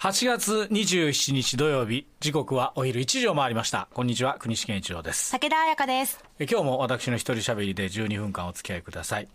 8月27日土曜日、時刻はお昼1時を回りました。こんにちは、国士健一郎です。武田彩香です。え今日も私の一人喋りで12分間お付き合いください。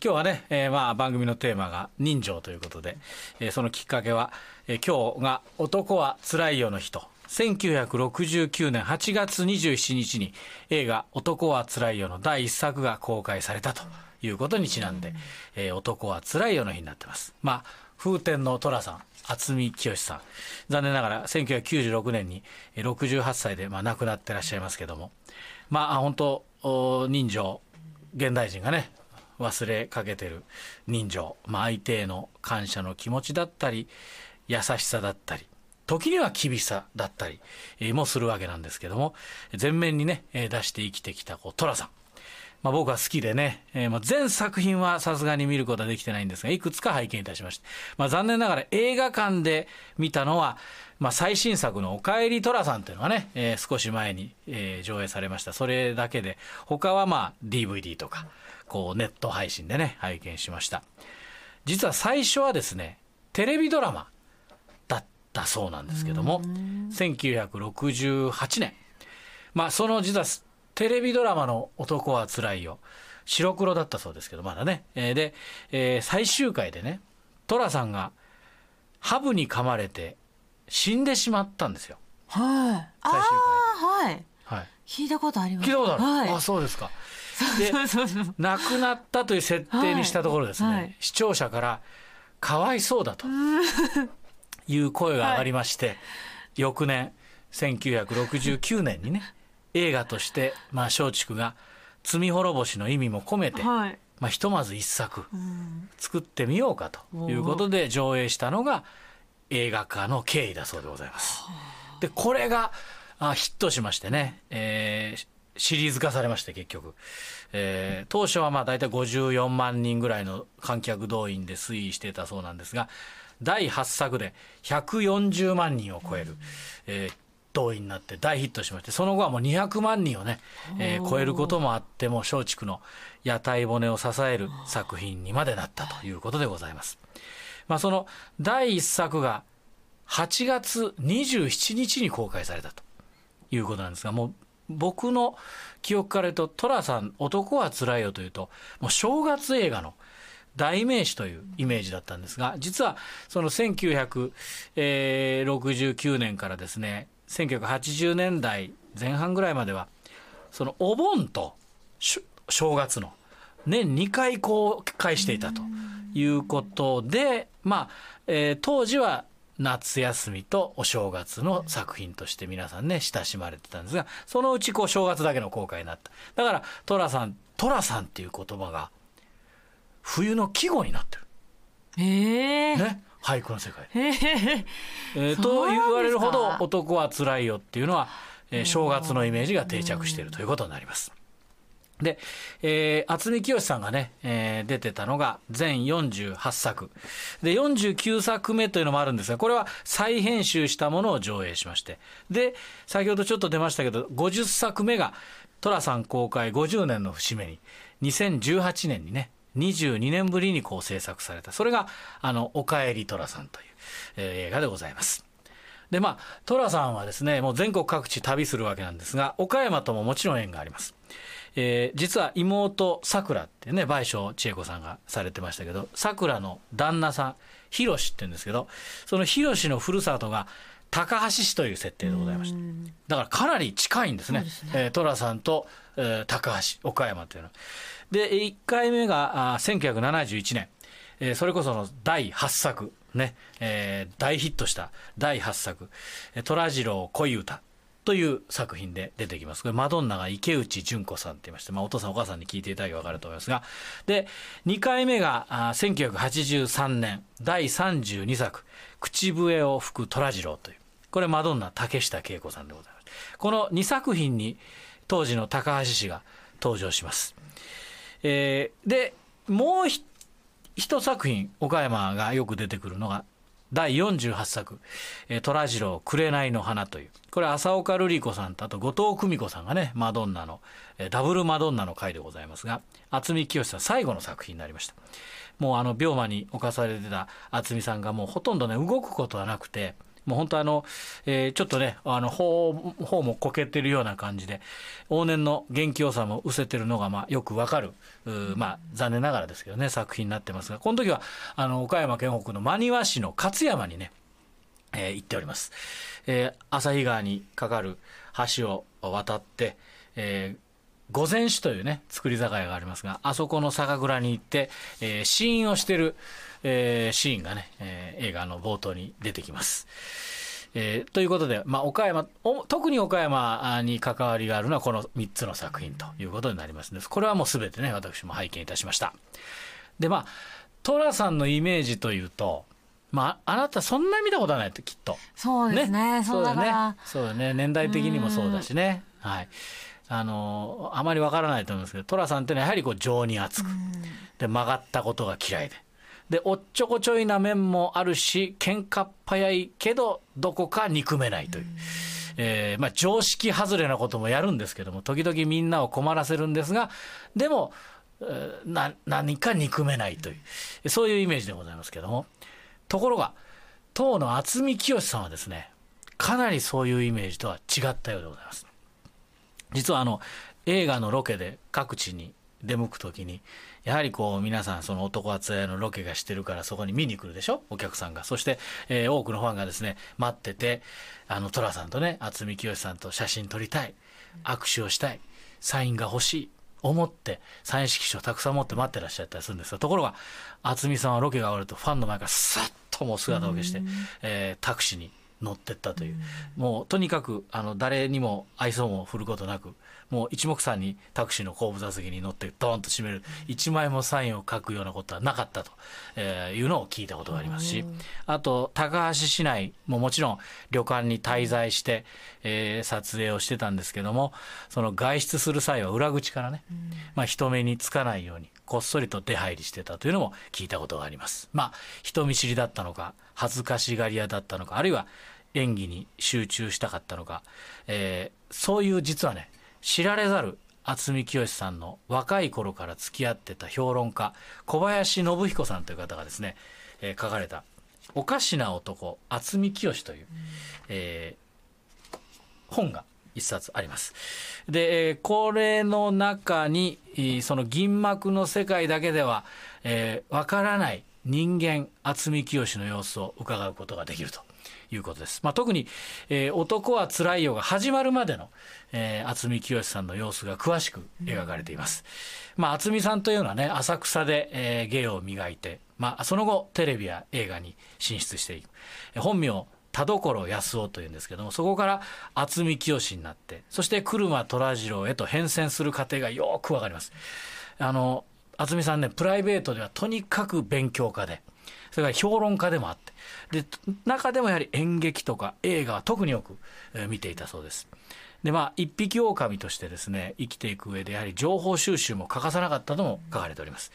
今日はね、えーまあ番組のテーマが人情ということで、えーそのきっかけは、えー今日が男は辛いよの日と、1969年8月27日に映画男は辛いよの第一作が公開されたということにちなんで、えー男は辛いよの日になってます。まあ、風天の寅さん、渥美清さん。残念ながら1996年に68歳でまあ亡くなってらっしゃいますけども、まあ本当、人情、現代人がね、忘れかけてる人情、まあ相手への感謝の気持ちだったり、優しさだったり、時には厳しさだったり、もするわけなんですけども、前面にね、出して生きてきたこう寅さん。まあ、僕は好きでね、えーまあ全作品はさすがに見ることはできてないんですが、いくつか拝見いたしまして、まあ、残念ながら映画館で見たのは、まあ、最新作の「おかえり寅さん」というのがね、えー少し前に、えー上映されました。それだけで、他はまあ DVD とか、こうネット配信でね、拝見しました。実は最初はですね、テレビドラマだったそうなんですけども、1968年、まあ、その実はテレビドラマの男はつらいよ。白黒だったそうですけど、まだね。えーで、えー最終回でね、寅さんがハブに噛まれて死んでしまったんですよ。はい。あ最終あ、はい。はい。聞いたことあります。聞いたことある、はい。あ、そうですか。で。亡くなったという設定にしたところですね、はいはい視聴者からかわいそうだという声が上がりまして、翌年1969年にね映画として、まあ、松竹が罪滅ぼしの意味も込めて、はい。まあ、ひとまず一作作ってみようかということで上映したのが映画化の経緯だそうでございます。でこれがあヒットしましてね、えーシリーズ化されまして結局、えー当初はまあ大体54万人ぐらいの観客動員で推移していたそうなんですが第8作で140万人を超える、えー動員になって大ヒットしましてその後はもう200万人をね、えー超えることもあっても松竹の屋台骨を支える作品にまでなったということでございます。まあ、その第1作が8月27日に公開されたということなんですがもう僕の記憶から言うと寅さん「男はつらいよ」というともう正月映画の代名詞というイメージだったんですが実はその1969年からですね1980年代前半ぐらいまではそのお盆とし正月の年2回公開していたということで、まあえー当時は夏休みとお正月の作品として皆さんね親しまれてたんですがそのうちこう正月だけの公開になった。だから寅さん寅さんっていう言葉が冬の季語になってええるね俳句の世界で。えええーと言われるほど男はつらいよっていうのは、えー正月のイメージが定着しているということになります。で、えー、渥美清さんがね、えー出てたのが全48作。で、49作目というのもあるんですが、これは再編集したものを上映しまして。で、先ほどちょっと出ましたけど、50作目が、寅さん公開50年の節目に、2018年にね、22年ぶりにこう制作された。それが、あの、おかえり寅さんという、えー映画でございます。で、まあ、寅さんはですね、もう全国各地旅するわけなんですが、岡山とももちろん縁があります。えー実は妹さくらってね倍賞千恵子さんがされてましたけどさくらの旦那さんひろしって言うんですけどそのひろしのふるさとが高橋市という設定でございましただからかなり近いんですね。えー寅さんと、えー高橋岡山というの。はで1回目があー1971年。えーそれこその第8作ね、えー大ヒットした第8作「えー虎次郎恋歌」という作品で出てきます。これマドンナが池内純子さんって言いまして、まあ、お父さんお母さんに聞いていただけば分かると思いますが、で、2回目があー1983年。第32作「口笛を吹く虎次郎」という、これマドンナ竹下恵子さんでございます。この2作品に当時の高橋氏が登場します。えーで、もう一作品、岡山がよく出てくるのが、第48作、虎次郎紅の花という。これ、浅岡瑠璃子さんと、あと後藤久美子さんがね、マドンナの、ダブルマドンナの回でございますが、渥美清さん最後の作品になりました。もうあの病魔に侵されてた渥美さんがもうほとんどね動くことはなくてもう本当あの、えー、ちょっとねあの頬頬もこけてるような感じで往年の元気よさも失せてるのがまあよくわかるまあ残念ながらですけどね作品になってますがこの時はあの岡山県北の真庭市の勝山にね、えー、行っております。えー、朝日川に架かる橋を渡って、えー、御前市というね造り酒屋がありますがあそこの酒蔵に行って、えー、試飲をしてる、えー、シーンがね、えー、映画の冒頭に出てきます。えー、ということで、まあ、岡山特に岡山に関わりがあるのはこの3つの作品ということになります。のでこれはもう全てね私も拝見いたしました。でまあ寅さんのイメージというとまあ、あなたそんな見たことはないってきっと。そうですね。そうだね。そうだね。年代的にもそうだしね。はいあのあまりわからないと思いますけど寅さんってのはやはりこう情に厚くで曲がったことが嫌いで。でおっちょこちょいな面もあるし喧嘩っ早いけどどこか憎めないという。えーまあ、常識外れなこともやるんですけども時々みんなを困らせるんですがでもな何か憎めないという。そういうイメージでございますけども。ところが当の渥美清さんはですねかなりそういうイメージとは違ったようでございます。実はあの映画のロケで各地に出向く時にやはりこう皆さんその男はつやのロケがしてるからそこに見に来るでしょ？お客さんが。そして、えー、多くのファンがですね待っててあの寅さんとね渥美清さんと写真撮りたい。握手をしたい。サインが欲しい。思ってサイン色紙をたくさん持って待ってらっしゃったりするんですがところが渥美さんはロケが終わるとファンの前からさっともう姿を消して、えー、タクシーに乗ってったという、もうとにかくあの誰にも愛想も振ることなくもう一目散にタクシーの後部座席に乗ってドーンと閉める。一枚もサインを書くようなことはなかったというのを聞いたことがありますし。あと高橋市内ももちろん旅館に滞在して、えー、撮影をしてたんですけどもその外出する際は裏口からね、まあ、人目につかないようにこっそりと出入りしてたというのも聞いたことがあります。まあ人見知りだったのか恥ずかしがり屋だったのかあるいは演技に集中したかったのか、えー、そういう実はね知られざる渥美清さんの若い頃から付き合ってた評論家小林信彦さんという方がですね、えー、書かれた「おかしな男渥美清」という、えー、本が一冊あります。で、これの中に、その銀幕の世界だけでは、わ、えー、からない人間、渥美清の様子を伺うことができると。いうことです。まあ、特に、えー、男はつらいよが始まるまでの、えー、渥美清さんの様子が詳しく描かれています。まあ、渥美さんというのはね、浅草で、えー、芸を磨いて、まあ、その後、テレビや映画に進出していく。本名、田所康夫というんですけどもそこから渥美清になってそして車虎次郎へと変遷する過程がよくわかります。あの渥美さんねプライベートではとにかく勉強家でそれから評論家でもあってで中でもやはり演劇とか映画は特によく、見ていたそうです。でまあ一匹狼としてですね生きていく上でやはり情報収集も欠かさなかったとも書かれております。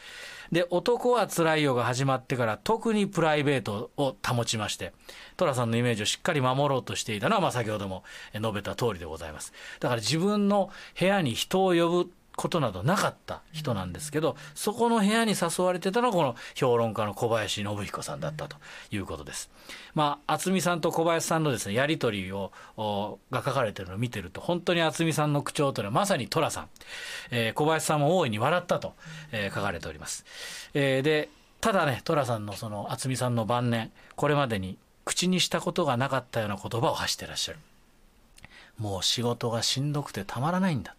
で男はつらいよが始まってから特にプライベートを保ちまして寅さんのイメージをしっかり守ろうとしていたのは、まあ、先ほども述べた通りでございます。だから自分の部屋に人を呼ぶことなどなかった人なんですけど、そこの部屋に誘われてたのがこの評論家の小林信彦さんだったということです。まあ、渥美さんと小林さんのですね、やりとりを、が書かれてるのを見てると、本当に渥美さんの口調というのはまさに寅さん、えー、小林さんも大いに笑ったと、えー、書かれております。えー、で、ただね、寅さんのその渥美さんの晩年、これまでに口にしたことがなかったような言葉を発してらっしゃる。もう仕事がしんどくてたまらないんだ。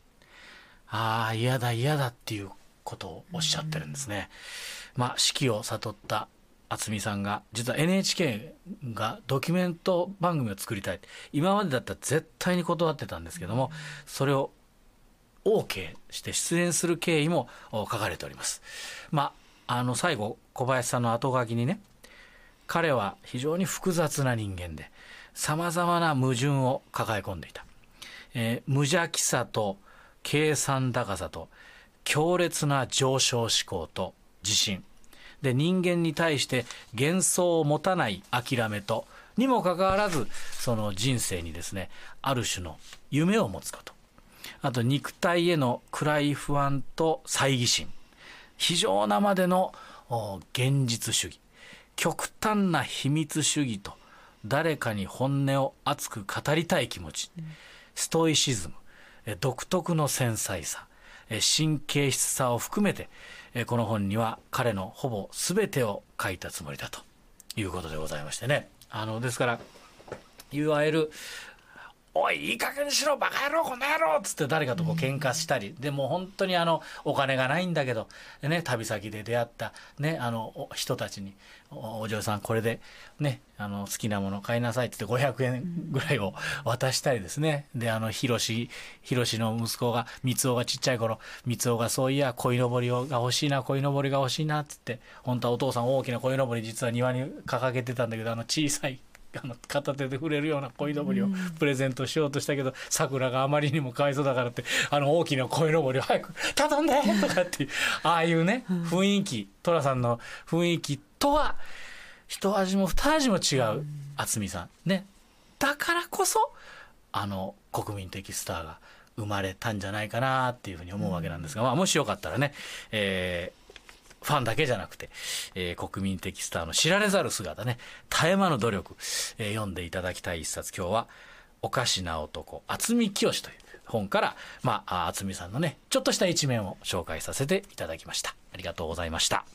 ああ嫌だ嫌だっていうことをおっしゃってるんですね。まあ死期を悟った渥美さんが実は NHK がドキュメント番組を作りたい今までだったら絶対に断ってたんですけどもそれを OK して出演する経緯も書かれております。まあ、あの最後小林さんの後書きにね彼は非常に複雑な人間でさまざまな矛盾を抱え込んでいた、えー、無邪気さと計算高さと強烈な上昇志向と自信。で人間に対して幻想を持たない諦めとにもかかわらずその人生にですねある種の夢を持つこと。あと肉体への暗い不安と猜疑心。非常なまでの現実主義。極端な秘密主義と誰かに本音を熱く語りたい気持ち、ストイシズム独特の繊細さ神経質さを含めてこの本には彼のほぼ全てを書いたつもりだということでございましてね。あのですからいわゆるおい、いい加減にしろ、バカ野郎、この野郎っつって誰かとこう喧嘩したり、でも本当にあの、お金がないんだけど、ね、旅先で出会った、ね、あの、人たちに、お嬢さん、これで、ね、あの、好きなもの買いなさいって言って500円ぐらいを渡したりですね。で、あの、ひろし、ひろしの息子が、三つがちっちゃい頃、三つがそういや、鯉のぼりが欲しいな、鯉のぼりが欲しいな、っつって、本当はお父さん大きな鯉のぼり実は庭に掲げてたんだけど、あの、小さい、あの片手で触れるような鯉のぼりをプレゼントしようとしたけど、桜があまりにもかわいそうだからってあの大きな鯉のぼりを早く頼んでとかっていうああいうね雰囲気寅さんの雰囲気とは一味も二味も違う渥美さん。ね。だからこそあの国民的スターが生まれたんじゃないかなっていうふうに思うわけなんですが、まあ、もしよかったらね、えーファンだけじゃなくて、えー、国民的スターの知られざる姿ね、絶え間の努力、えー、読んでいただきたい一冊、今日は、おかしな男、渥美清という本から、まあ、渥美さんのね、ちょっとした一面を紹介させていただきました。ありがとうございました。